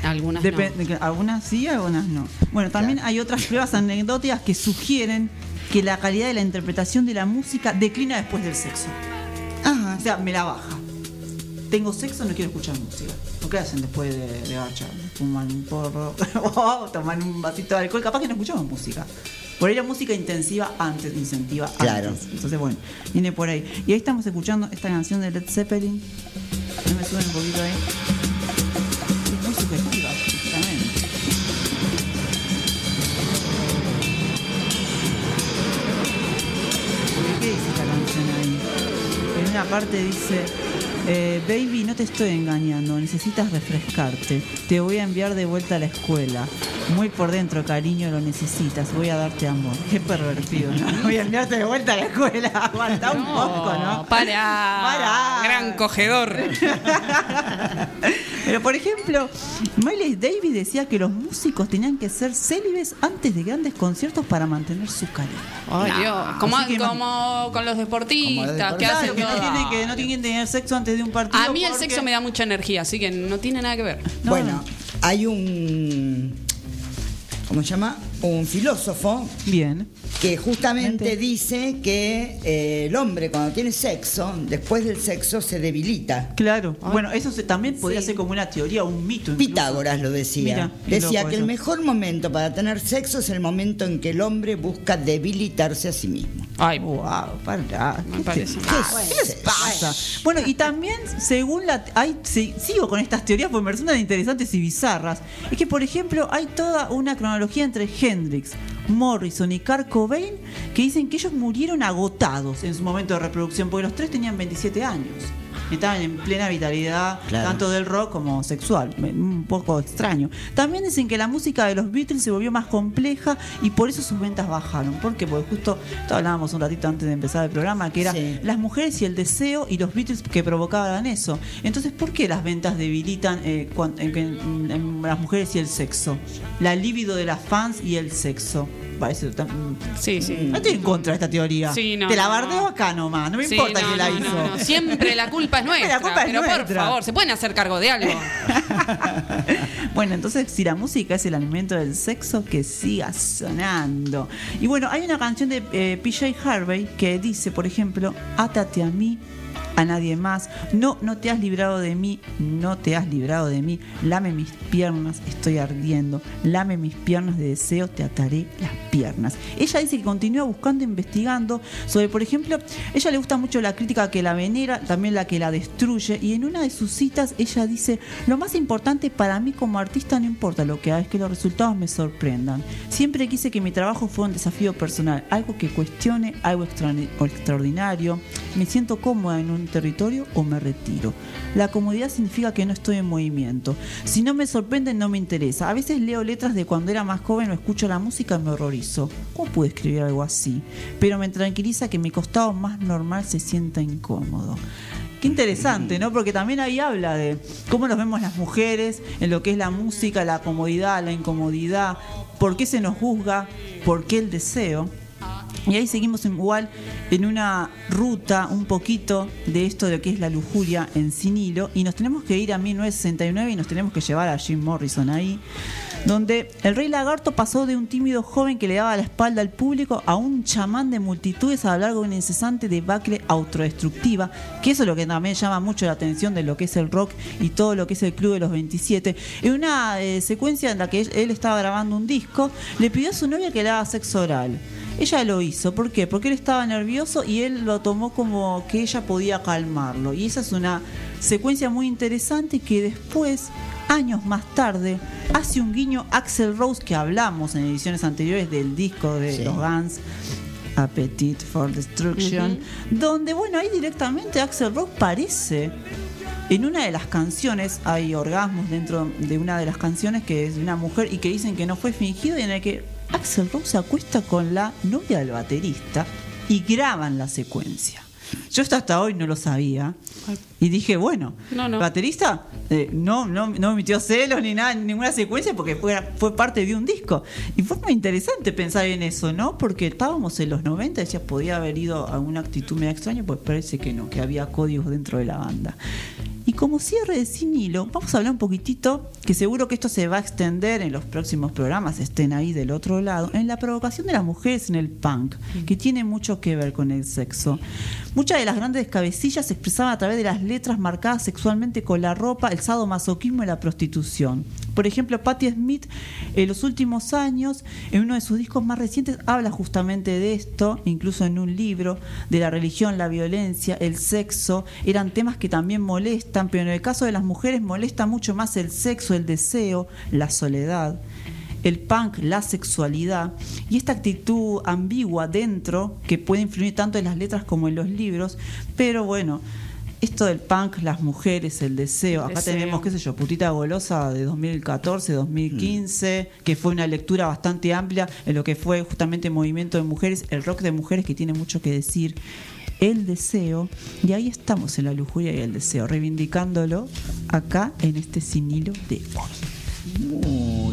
Algunas Depen- no. algunas sí, algunas no. Bueno, también hay otras pruebas anecdóticas que sugieren que la calidad de la interpretación de la música declina después del sexo. O sea, me la baja. Tengo sexo, no quiero escuchar música. ¿O ¿Qué hacen después de, de garchar? Fuman un porro, o toman un vasito de alcohol. Capaz que no escuchamos música. Por ahí la música intensiva antes, incentiva Claro. antes. Entonces, bueno, viene por ahí. Y ahí estamos escuchando esta canción de Led Zeppelin. No me suben un poquito ahí. Una parte dice, eh, baby, no te estoy engañando, necesitas refrescarte. Te voy a enviar de vuelta a la escuela. Muy por dentro, cariño, lo necesitas. Voy a darte amor. Qué pervertido, ¿no? Voy a enviarte de vuelta a la escuela. Aguanta un poco, ¿no? Para. Para. Gran cogedor. Pero por ejemplo, Miles Davis decía que los músicos tenían que ser célibes antes de grandes conciertos para mantener su calidad. Ay, Dios. Como, Así que como con los deportistas que Claro, hacen que no todo. tienen que no tienen que tener sexo antes de un partido. A mí el porque- sexo me da mucha energía, así que no tiene nada que ver. Bueno, hay un. ¿Cómo se llama? Un filósofo. Bien. Que justamente dice que eh, el hombre cuando tiene sexo, después del sexo se debilita. Claro. Bueno, eso se- también podría ser como una teoría, un mito. incluso. Pitágoras lo decía. Mira, decía que el mejor momento para tener sexo es el momento en que el hombre busca debilitarse a sí mismo. Ay, wow, para. Me parece. ¿Qué les pasa? Bueno, y también, según la. Hay, si- sigo con estas teorías porque me resultan interesantes y bizarras. Es que, por ejemplo, hay toda una cronología entre Hendrix, Morrison y Kurt Cobain, que dicen que ellos murieron agotados en su momento de reproducción, porque los tres tenían 27 años. Estaban en plena vitalidad, Claro. tanto del rock como sexual. Un poco extraño. También dicen que la música de los Beatles se volvió más compleja y por eso sus ventas bajaron. ¿Por qué? Porque justo hablábamos un ratito antes de empezar el programa, que era Sí. las mujeres y el deseo y los Beatles que provocaban eso. Entonces, ¿por qué las ventas debilitan eh, cuan- en, en- en las mujeres y el sexo? La libido de las fans y el sexo. Parece tan- Sí, sí. No estoy en contra de esta teoría. Sí, no, Te la bardeo no. acá nomás, no me Sí, importa quién la hizo. Siempre la culpa es nuestra. La culpa es pero por favor, ¿se pueden hacer cargo de algo? Bueno, entonces si la música es el alimento del sexo, que siga sonando. Y bueno, hay una canción de eh, PJ Harvey que dice, por ejemplo, átate a mí, a nadie más. No, no te has librado de mí, no te has librado de mí. Lame mis piernas, estoy ardiendo. Lame mis piernas de deseo, te ataré las piernas. Ella dice que continúa buscando, investigando sobre, por ejemplo, ella le gusta mucho la crítica que la venera, también la que la destruye. Y en una de sus citas ella dice, lo más importante para mí como artista no importa lo que haga, es que los resultados me sorprendan. Siempre quise que mi trabajo fuera un desafío personal, algo que cuestione, algo extraordinario. Me siento cómoda en un territorio o me retiro. La comodidad significa que no estoy en movimiento. Si no me sorprende, no me interesa. A veces leo letras de cuando era más joven o escucho la música y me horrorizo. ¿Cómo pude escribir algo así? Pero me tranquiliza que mi costado más normal se sienta incómodo. Qué interesante, ¿no? Porque también ahí habla de cómo nos vemos las mujeres en lo que es la música, la comodidad, la incomodidad, por qué se nos juzga, por qué el deseo. Y ahí seguimos igual en una ruta un poquito de esto de lo que es la lujuria en sin hilo y nos tenemos que ir a 1969 y nos tenemos que llevar a Jim Morrison ahí, donde el rey lagarto pasó de un tímido joven que le daba la espalda al público a un chamán de multitudes a lo largo de una incesante debacle autodestructiva, que eso es lo que también llama mucho la atención de lo que es el rock y todo lo que es el Club de los 27. En una eh, secuencia en la que él estaba grabando un disco, le pidió a su novia que le haga sexo oral. Ella lo hizo, ¿por qué? Porque él estaba nervioso y él lo tomó como que ella podía calmarlo. Y esa es una secuencia muy interesante que después, años más tarde, hace un guiño Axel Rose que hablamos en ediciones anteriores del disco de Sí. los Guns. Appetite for Destruction, donde, bueno, ahí directamente Axel Rose parece en una de las canciones hay orgasmos dentro de una de las canciones que es de una mujer y que dicen que no fue fingido y en el que Axel Rose se acuesta con la novia del baterista y graban la secuencia. Yo esto hasta hoy no lo sabía y dije, bueno, No, no. baterista eh, no, no, no emitió celos ni nada, ninguna secuencia porque fue, fue parte de un disco. Y fue muy interesante pensar en eso, ¿no? Porque estábamos en los 90, decía, podía haber ido a una actitud media extraña, pues parece que no, que había códigos dentro de la banda. Como cierre de Sin Hilo, vamos a hablar un poquitito, que seguro que esto se va a extender en los próximos programas, estén ahí del otro lado, en la provocación de las mujeres en el punk, que tiene mucho que ver con el sexo. Muchas de las grandes cabecillas se expresaban a través de las letras marcadas sexualmente con la ropa, el sadomasoquismo y la prostitución. Por ejemplo, Patti Smith en los últimos años, en uno de sus discos más recientes, habla justamente de esto, incluso en un libro, de la religión, la violencia, el sexo, eran temas que también molestan, pero en el caso de las mujeres molesta mucho más el sexo, el deseo, la soledad el punk, la sexualidad. Y esta actitud ambigua dentro que puede influir tanto en las letras como en los libros, pero bueno, esto del punk, las mujeres, el deseo, acá Deseo. tenemos, qué sé yo, Putita Golosa de 2014, 2015, que fue una lectura bastante amplia en lo que fue justamente movimiento de mujeres, el rock de mujeres que tiene mucho que decir, el deseo, y ahí estamos en la lujuria y el deseo, reivindicándolo acá en este sin hilo de hoy. Muy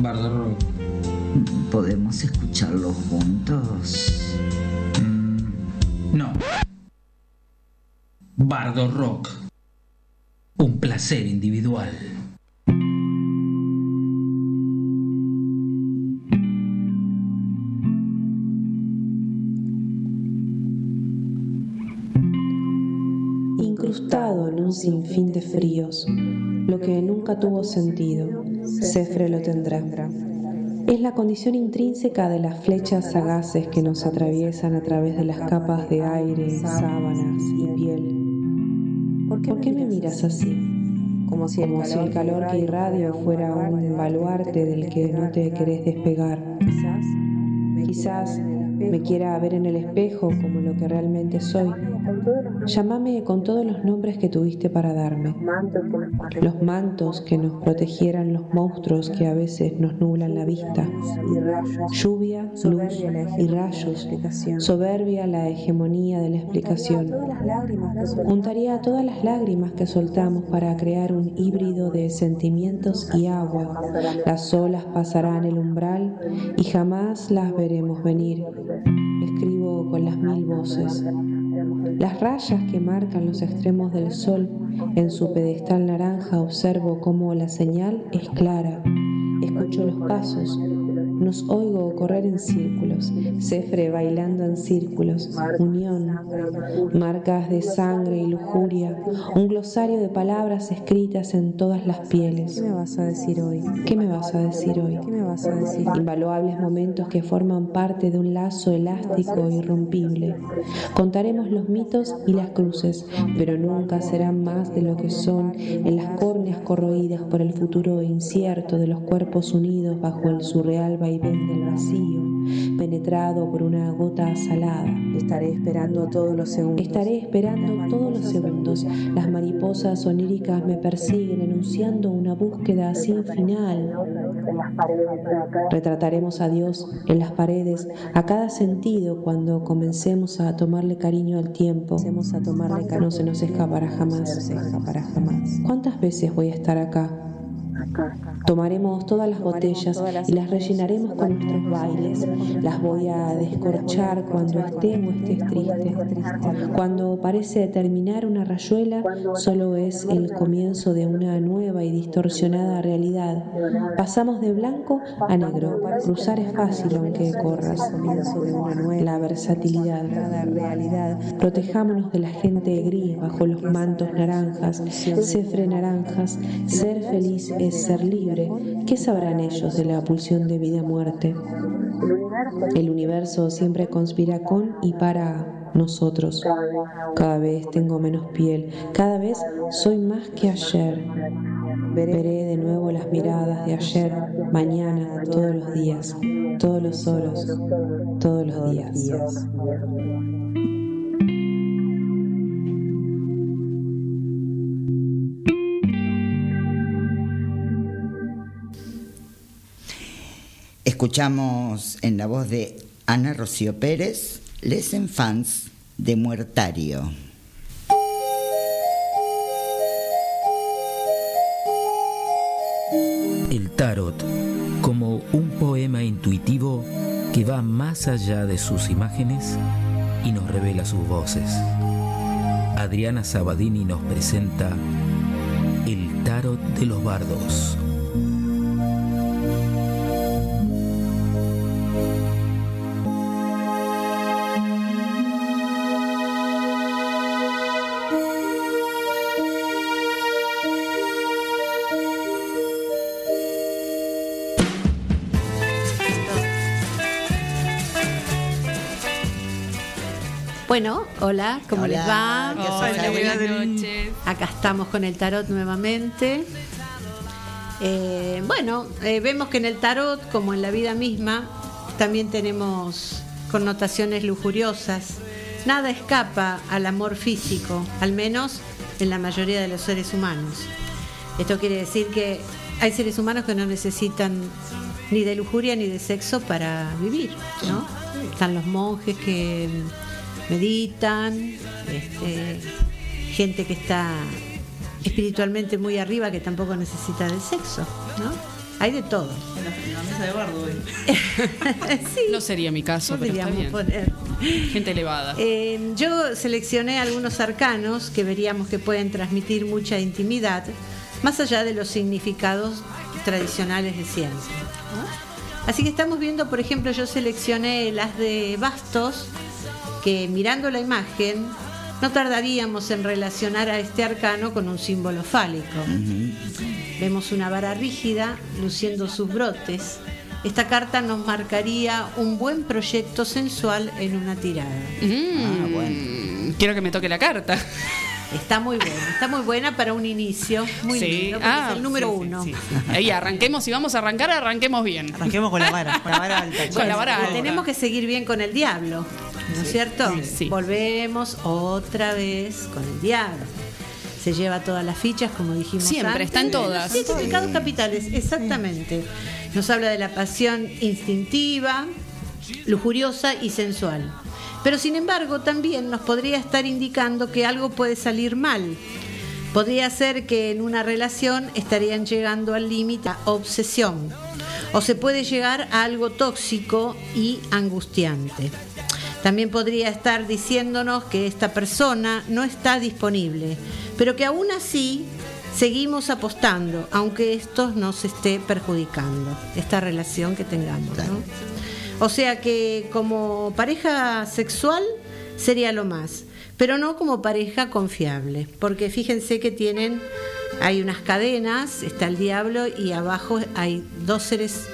Bardo Rock. ¿Podemos escucharlo juntos? No. Bardo Rock. Un placer individual. Incrustado en un sinfín de fríos, lo que nunca tuvo sentido, Cefre lo tendrá. Es la condición intrínseca de las flechas sagaces que nos atraviesan a través de las capas de aire, sábanas y piel. ¿Por qué me miras así? Como si el, calor que irradio fuera un baluarte del que no te querés despegar. Quizás me quiera ver en el espejo como lo que realmente soy. Llámame con todos los nombres que tuviste para darme. Los mantos que nos protegieran los monstruos que a veces nos nublan la vista. Lluvia, luz y rayos. Soberbia la hegemonía de la explicación. Juntaría todas las lágrimas que soltamos para crear un híbrido de sentimientos y agua. Las olas pasarán el umbral y jamás las veremos venir. Escribo con las mil voces. Las rayas que marcan los extremos del sol en su pedestal naranja observo cómo la señal es clara. Escucho los pasos. Nos oigo correr en círculos, Cefre bailando en círculos, unión, marcas de sangre y lujuria, un glosario de palabras escritas en todas las pieles. ¿Qué me vas a decir hoy? ¿Qué me vas a decir hoy? ¿Qué me vas a decir? Invaluables momentos que forman parte de un lazo elástico e irrompible. Contaremos los mitos y las cruces, pero nunca serán más de lo que son en las córneas corroídas por el futuro incierto de los cuerpos unidos bajo el surreal vaivén del vacío, penetrado por una gota salada. Estaré esperando todos los segundos. Estaré esperando todos los segundos. Las mariposas oníricas me persiguen enunciando una búsqueda sin final. Retrataremos a Dios en las paredes, a cada sentido cuando comencemos a tomarle cariño al tiempo. No se nos escapará jamás. ¿Cuántas veces voy a estar acá? Tomaremos todas las botellas y las rellenaremos con nuestros bailes. Las voy a descorchar cuando esté o estés triste. Cuando parece terminar una rayuela, solo es el comienzo de una nueva y distorsionada realidad. Pasamos de blanco a negro. Cruzar es fácil aunque corras. La versatilidad. Protejámonos de la gente gris bajo los mantos naranjas. Cefre naranjas. Ser feliz es ser libre. ¿Qué sabrán ellos de la pulsión de vida-muerte? El universo siempre conspira con y para nosotros. Cada vez tengo menos piel, cada vez soy más que ayer. Veré de nuevo las miradas de ayer, mañana, todos los días, todos los solos, todos los días. Escuchamos en la voz de Ana Rocío Pérez, Les Enfants de Muertario. El tarot como un poema intuitivo que va más allá de sus imágenes y nos revela sus voces. Adriana Sabadini nos presenta El tarot de los bardos. Hola, ¿cómo Hola, les va? ¿qué haces, Hola, buenas noches. Acá estamos con el tarot nuevamente. Eh, bueno, eh, vemos que en el tarot, como en la vida misma, también tenemos connotaciones lujuriosas. Nada escapa al amor físico, al menos en la mayoría de los seres humanos. Esto quiere decir que hay seres humanos que no necesitan ni de lujuria ni de sexo para vivir, ¿no? Están los monjes que meditan, este, gente que está espiritualmente muy arriba que tampoco necesita del sexo, ¿no? Hay de todo. La mesa de bardo hoy. No sería mi caso, pero está bien. poner. Gente elevada. Eh, yo seleccioné algunos arcanos que veríamos que pueden transmitir mucha intimidad, más allá de los significados tradicionales de ciencia. ¿no? Así que estamos viendo, por ejemplo, yo seleccioné las de bastos, que mirando la imagen no tardaríamos en relacionar a este arcano con un símbolo fálico. Vemos una vara rígida luciendo sus brotes. Esta carta nos marcaría un buen proyecto sensual en una tirada. Mm, Quiero que me toque la carta. Está muy buena, está muy buena para un inicio. Muy Sí. lindo, porque Ah, es el número sí, uno. sí, sí. Ahí arranquemos, si vamos a arrancar, arranquemos bien. Arranquemos con la vara, con la vara alta. Con la vara alta. Tenemos que seguir bien con el diablo, ¿no es cierto? Sí. Volvemos otra vez con el diablo. Se lleva todas las fichas, como dijimos Siempre, antes. está en todas. Sí, pecados capitales, exactamente. Nos habla de la pasión instintiva, lujuriosa y sensual. Pero sin embargo, también nos podría estar indicando que algo puede salir mal. Podría ser que en una relación estarían llegando al límite a obsesión. O se puede llegar a algo tóxico y angustiante. También podría estar diciéndonos que esta persona no está disponible, pero que aún así seguimos apostando, aunque esto nos esté perjudicando, esta relación que tengamos. ¿no? O sea que como pareja sexual sería lo más, pero no como pareja confiable, porque fíjense que tienen, hay unas cadenas, está el diablo y abajo hay dos seres,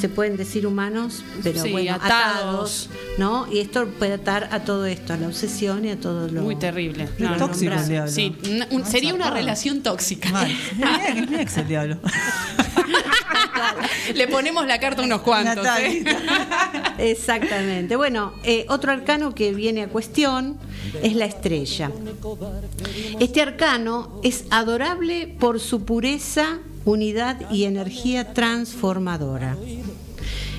se pueden decir humanos, pero Sí, bueno, atados. atados, ¿no? Y esto puede atar a todo esto, a la obsesión y a todo lo... Muy terrible. No, tóxico el diablo. Sí, una- un- sería una relación tóxica. Mal. Mira, mira que es el diablo. Le ponemos la carta a unos cuantos. ¿eh? Exactamente. Bueno, eh, otro arcano que viene a cuestión es la estrella. Este arcano es adorable por su pureza, unidad y energía transformadora.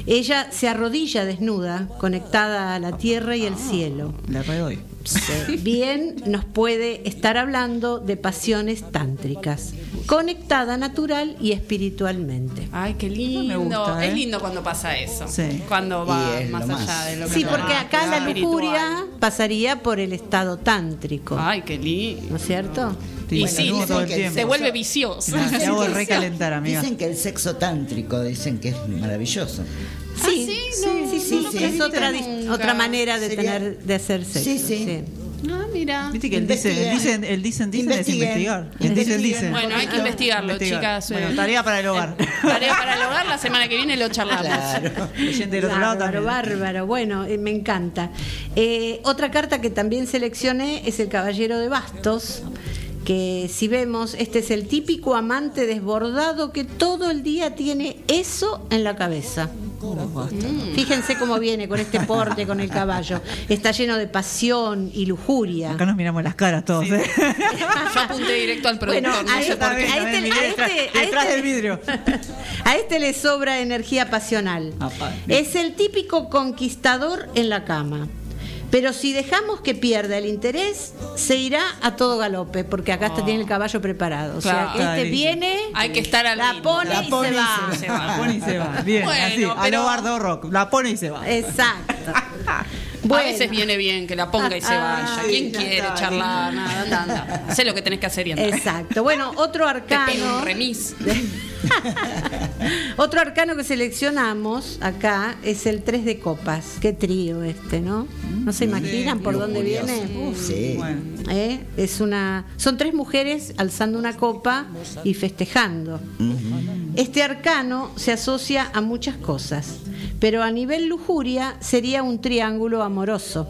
Ella se arrodilla desnuda, conectada a la tierra y el cielo. Le redoy. Bien nos puede estar hablando de pasiones tántricas, conectada natural y espiritualmente. Ay, qué lindo. Me gusta, ¿eh? Es lindo cuando pasa eso. Sí. Cuando va es más allá más. de lo que Sí, porque acá la lujuria pasaría por el estado tántrico. Ay, qué lindo. ¿No es cierto? Sí, Y bueno, sí, todo el se, tiempo. se vuelve vicioso. Te hago recalentar, amiga. Dicen que el sexo tántrico, dicen que es maravilloso. Sí, sí, sí, no, sí, sí, no sí, es otra, manera de Sería- tener de hacer sexo. Sí, sí. Ah, mira. Viste que el dicen, el dicen, el dicen, dicen es investigar. El dicen, dicen. Bueno, hay que investigarlo, chicas. Bueno, Eh, tarea para el hogar. Tarea para el hogar, la semana que viene lo charlamos. Claro. Oyente del otro lado Bárbaro, también. bárbaro. Bueno, eh, me encanta. Eh, otra carta que también seleccioné es el Caballero de Bastos. Que si vemos, este es el típico amante desbordado que todo el día tiene eso en la cabeza. Fíjense cómo viene con este porte, con el caballo. Está lleno de pasión y lujuria. Acá nos miramos las caras todos. ¿eh? Yo apunté directo al productor, Bueno, no a sé este- por qué. a este- a este- a Detrás este- del vidrio. A este le sobra energía pasional. Es el típico conquistador en la cama. Pero si dejamos que pierda el interés, se irá a todo galope, porque acá está tiene el caballo preparado. O sea, que este viene, Hay que estar al la pone La y pone se y va. se va. La pone y se va. Bien, Bueno, así. A pero- lo bardo rock. La pone y se va. Exacto. A Bueno. veces viene bien que la ponga y se vaya. Ay, ¿Quién quiere está, charlar? Nada, anda, anda. Sé lo que tenés que hacer y anda. Exacto. Bueno, otro Te pego arcano. un remis. Otro arcano que seleccionamos acá es el 3 de copas. Qué trío este, ¿no? ¿No se imaginan por dónde viene? Uf. Sí. ¿Eh? Es una, son tres mujeres alzando una copa y festejando. Este arcano se asocia a muchas cosas, pero a nivel lujuria sería un triángulo amoroso,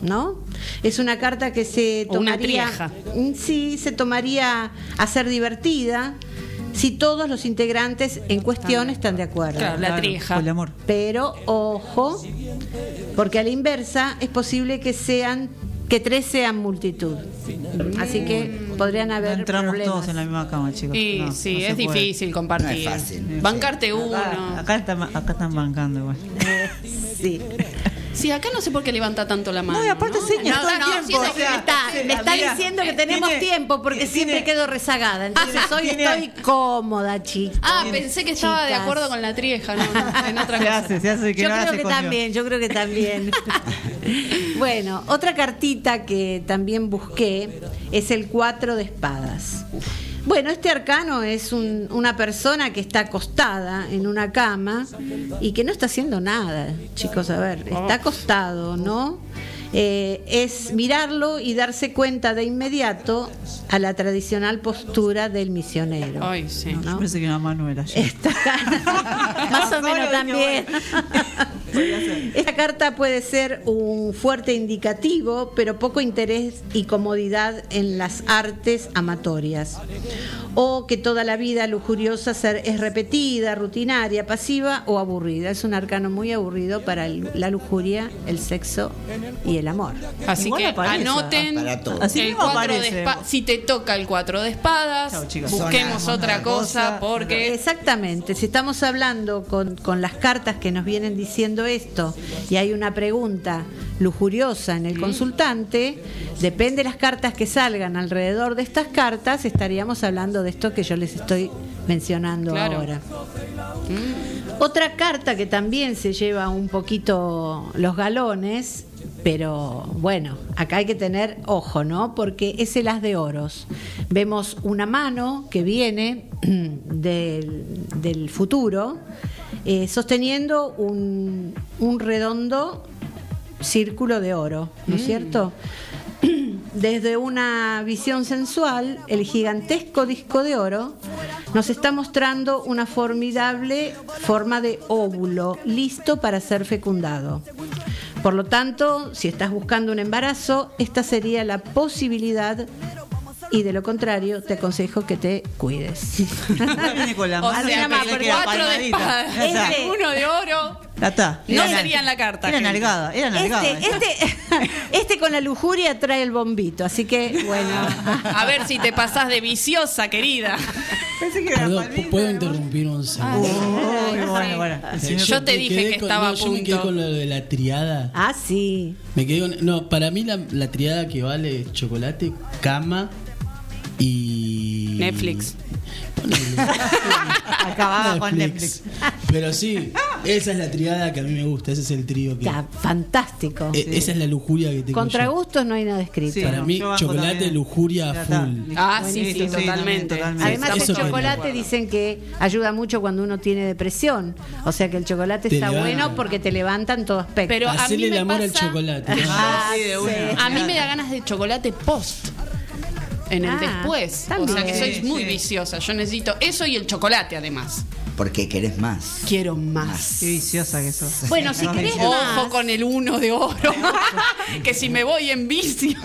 ¿no? Es una carta que se O una tomaría, trieja. Mm, sí, se tomaría a ser divertida si todos los integrantes en cuestión están de acuerdo. Claro, la trieja. amor. Pero ojo, porque a la inversa es posible que sean que tres sean multitud. Así que podrían No haber entramos problemas. todos en la misma cama, chicos. Y No, sí, no es difícil compartir. No es fácil. Bancarte uno. Acá, acá, están, acá están bancando igual. Sí. Sí, acá no sé por qué levanta tanto la mano. No, y aparte señas todo el tiempo, sí, o sea, me está, sí, me está mira, diciendo que eh, tenemos tiene- tiempo porque eh, siempre quedo rezagada. Entonces hoy estoy cómoda, chicos. Ah, pensé que estaba de acuerdo con la trieja, no, no, en otra Se cosa. hace, se hace que yo no creo hace que también, yo creo que también. bueno, otra cartita que también busqué es el cuatro de espadas. Bueno, este arcano es un- una persona que está acostada en una cama y que no está haciendo nada, chicos, a ver, está acostado, ¿no? Eh, es mirarlo y darse cuenta de inmediato a la tradicional postura del misionero. Ay, sí. Yo pensé que era Manuel ayer. Más o menos también. Esta carta puede ser un fuerte indicativo, pero poco interés y comodidad en las artes amatorias. O que toda la vida lujuriosa ser- es repetida, rutinaria, pasiva o aburrida. Es un arcano muy aburrido para el- la lujuria, el sexo y el amor. Así que aparece. anoten. Así el mismo 4 de aparece. espadas. Si te toca el 4 de espadas, Chau, busquemos Sonamos otra otra cosa cosa. porque Exactamente, si estamos hablando con, con las cartas que nos vienen diciendo esto y hay una pregunta lujuriosa en el consultante, depende de las cartas que salgan alrededor de estas cartas, estaríamos hablando de esto que yo les estoy mencionando Claro. ahora. Otra carta que también se lleva un poquito los galones, pero bueno, acá hay que tener ojo, ¿no? Porque es el as de oros. Vemos una mano que viene del, del futuro eh, sosteniendo un, un redondo círculo de oro, ¿no es cierto? Desde una visión sensual, el gigantesco disco de oro nos está mostrando una formidable forma de óvulo listo para ser fecundado. Por lo tanto, si estás buscando un embarazo, esta sería la posibilidad y de lo contrario, te aconsejo que te cuides. Viene con la o mano. sea, cuatro de está. Este- uno de oro, está. no Era- sería en la carta. Era nalgada, era nalgada. Este, este, este con la lujuria trae el bombito, así que bueno. A ver si te pasás de viciosa, querida. Pensé que era Perdón, palmita. ¿puedo interrumpir un segundo? Uy, bueno, señor- Yo te dije que con- estaba no, a Yo me quedé con lo de la triada. Ah, sí. Me quedé con. No, para mí la, la triada que vale es chocolate, cama y. Netflix. Acababa con Netflix. Pero sí, esa es la triada que a mí me gusta. Ese es el trío que. Ya, fantástico. e- Esa es la lujuria que tengo. Contra yo. gustos no hay nada escrito. Sí, Para no, mí, chocolate, también. lujuria a Ya está. full. Ah, sí, sí, totalmente. Además, el chocolate dicen que ayuda mucho cuando uno tiene depresión. O sea que el chocolate Te está levanta. bueno porque te levanta en todo aspecto. Pero a mí Hacerle el amor al chocolate. ¿no? Ah, sí, de una. sí. A mí me da ganas de chocolate post. En el Ah, después. O sea que soy muy viciosa. Yo necesito eso y el chocolate además. Porque querés más. Quiero más. Qué viciosa que sos. Bueno, si querés Ojo más. con el uno de oro. que si me voy en vicio.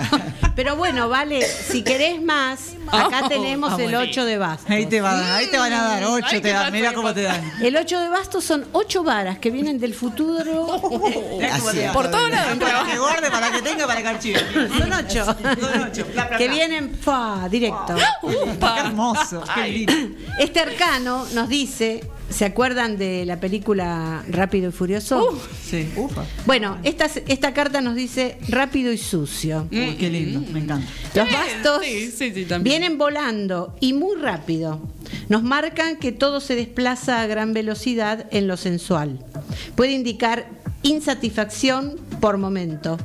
Pero bueno, vale, si querés más, acá Oh, tenemos ah, el bueno. 8 de bastos. Ahí te, van, ahí te van a dar, ocho Ay, te dan, mira cómo te dan. El 8 de bastos son 8 varas que vienen del futuro. Dan. Por todos lados. Para que guarde, para que tenga, para que archive. Son 8. Son ocho. Bla, bla, Que bla. vienen fa, directo. Qué hermoso, qué lindo. Este arcano nos dice, ¿se acuerdan de la película Rápido y Furioso? Sí, ufa. Bueno, esta, esta carta nos dice rápido y sucio. Uy, qué lindo, me encanta. Los bastos Sí, sí, sí, también. vienen volando y muy rápido. Nos marcan que todo se desplaza a gran velocidad en lo sensual. Puede indicar insatisfacción por momento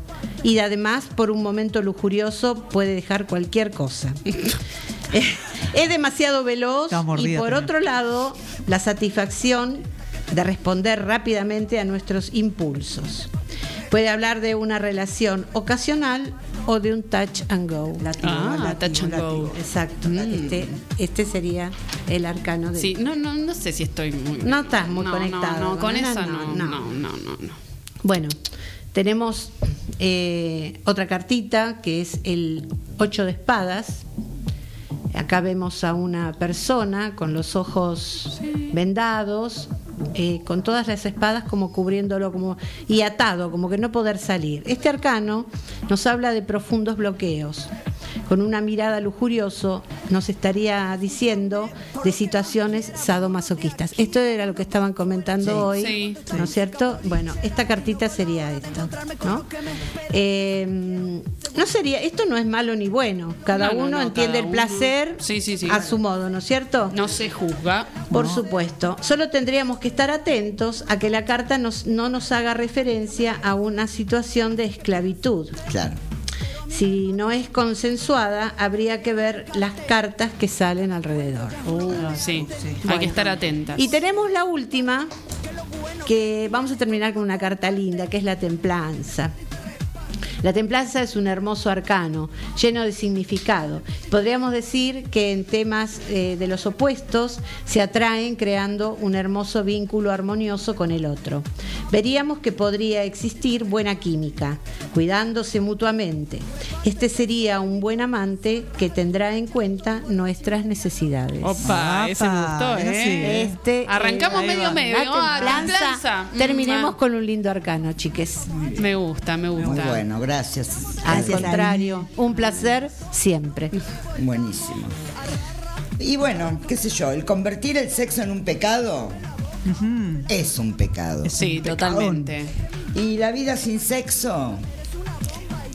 y además por un momento lujurioso puede dejar cualquier cosa. Es demasiado veloz y por también. otro lado la satisfacción de responder rápidamente a nuestros impulsos. Puede hablar de una relación ocasional o de un touch and go. Ah, touch and go. Exacto. Este, este sería el arcano de. Sí, no, no, no sé si estoy muy. No estás muy No, conectado. No, no, con No, esa no, no, no. no, no, no, no. Bueno, tenemos eh, otra cartita que es el 8 de espadas. Acá vemos a una persona con los ojos vendados, eh, con todas las espadas como cubriéndolo como y atado, como que no poder salir. Este arcano nos habla de profundos bloqueos. Con una mirada lujurioso, nos estaría diciendo de situaciones sadomasoquistas. Esto era lo que estaban comentando hoy, Sí. ¿no es cierto? Bueno, esta cartita sería esto, ¿no? Eh, no sería, esto no es malo ni bueno. Cada No, no, uno no, entiende cada el uno- placer Sí, sí, sí. a su modo, ¿no es cierto? No se juzga. Por No. supuesto. Solo tendríamos que estar atentos a que la carta nos- no nos haga referencia a una situación de esclavitud. Claro. Si no es consensuada, habría que ver las cartas que salen alrededor. Sí, hay Bueno. que estar atentas. Y tenemos la última, que vamos a terminar con una carta linda, que es la templanza. La templanza es un hermoso arcano, lleno de significado. Podríamos decir que en temas eh, de los opuestos se atraen creando un hermoso vínculo armonioso con el otro. Veríamos que podría existir buena química, cuidándose mutuamente. Este sería un buen amante que tendrá en cuenta nuestras necesidades. Opa, ese me gustó, ¿eh? sí, ¿eh? Este, Arrancamos eh, medio medio. Templanza. templanza. Mm, Terminemos ah. con un lindo arcano, chiques. Me gusta, me gusta. Muy bueno, gracias. Al Gracias. contrario, un placer siempre. Buenísimo. Y bueno, qué sé yo, el convertir el sexo en un pecado es un pecado. Sí, totalmente. Y la vida sin sexo,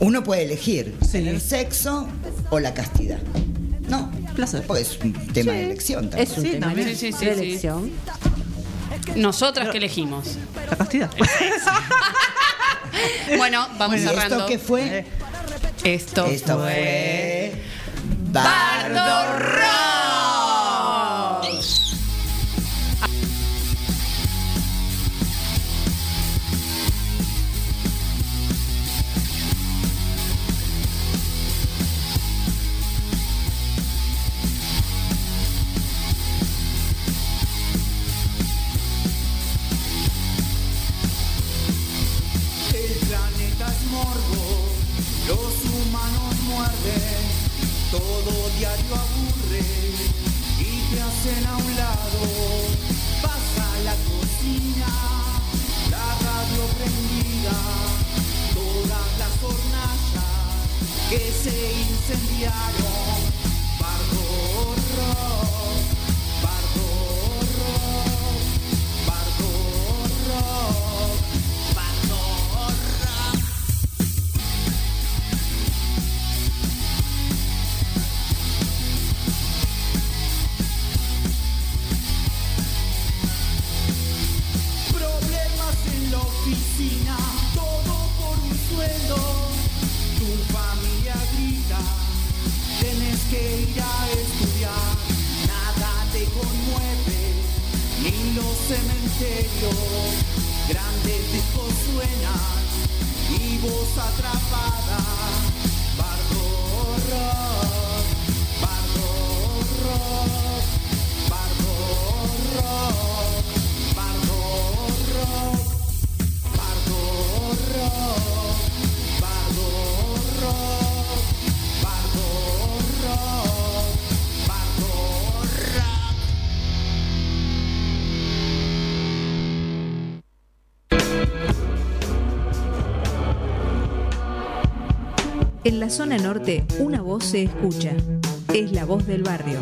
uno puede elegir tener sexo o la castidad. No, Placer. pues es un tema de elección también. Es un Sí, tema también. de Sí, sí, sí, de sí. elección. Nosotras que elegimos. La castidad. Bueno, vamos ¿Y cerrando. esto qué fue? Esto, Esto fue. fue Bardo Rock. En la zona norte, una voz se escucha. Es la voz del barrio.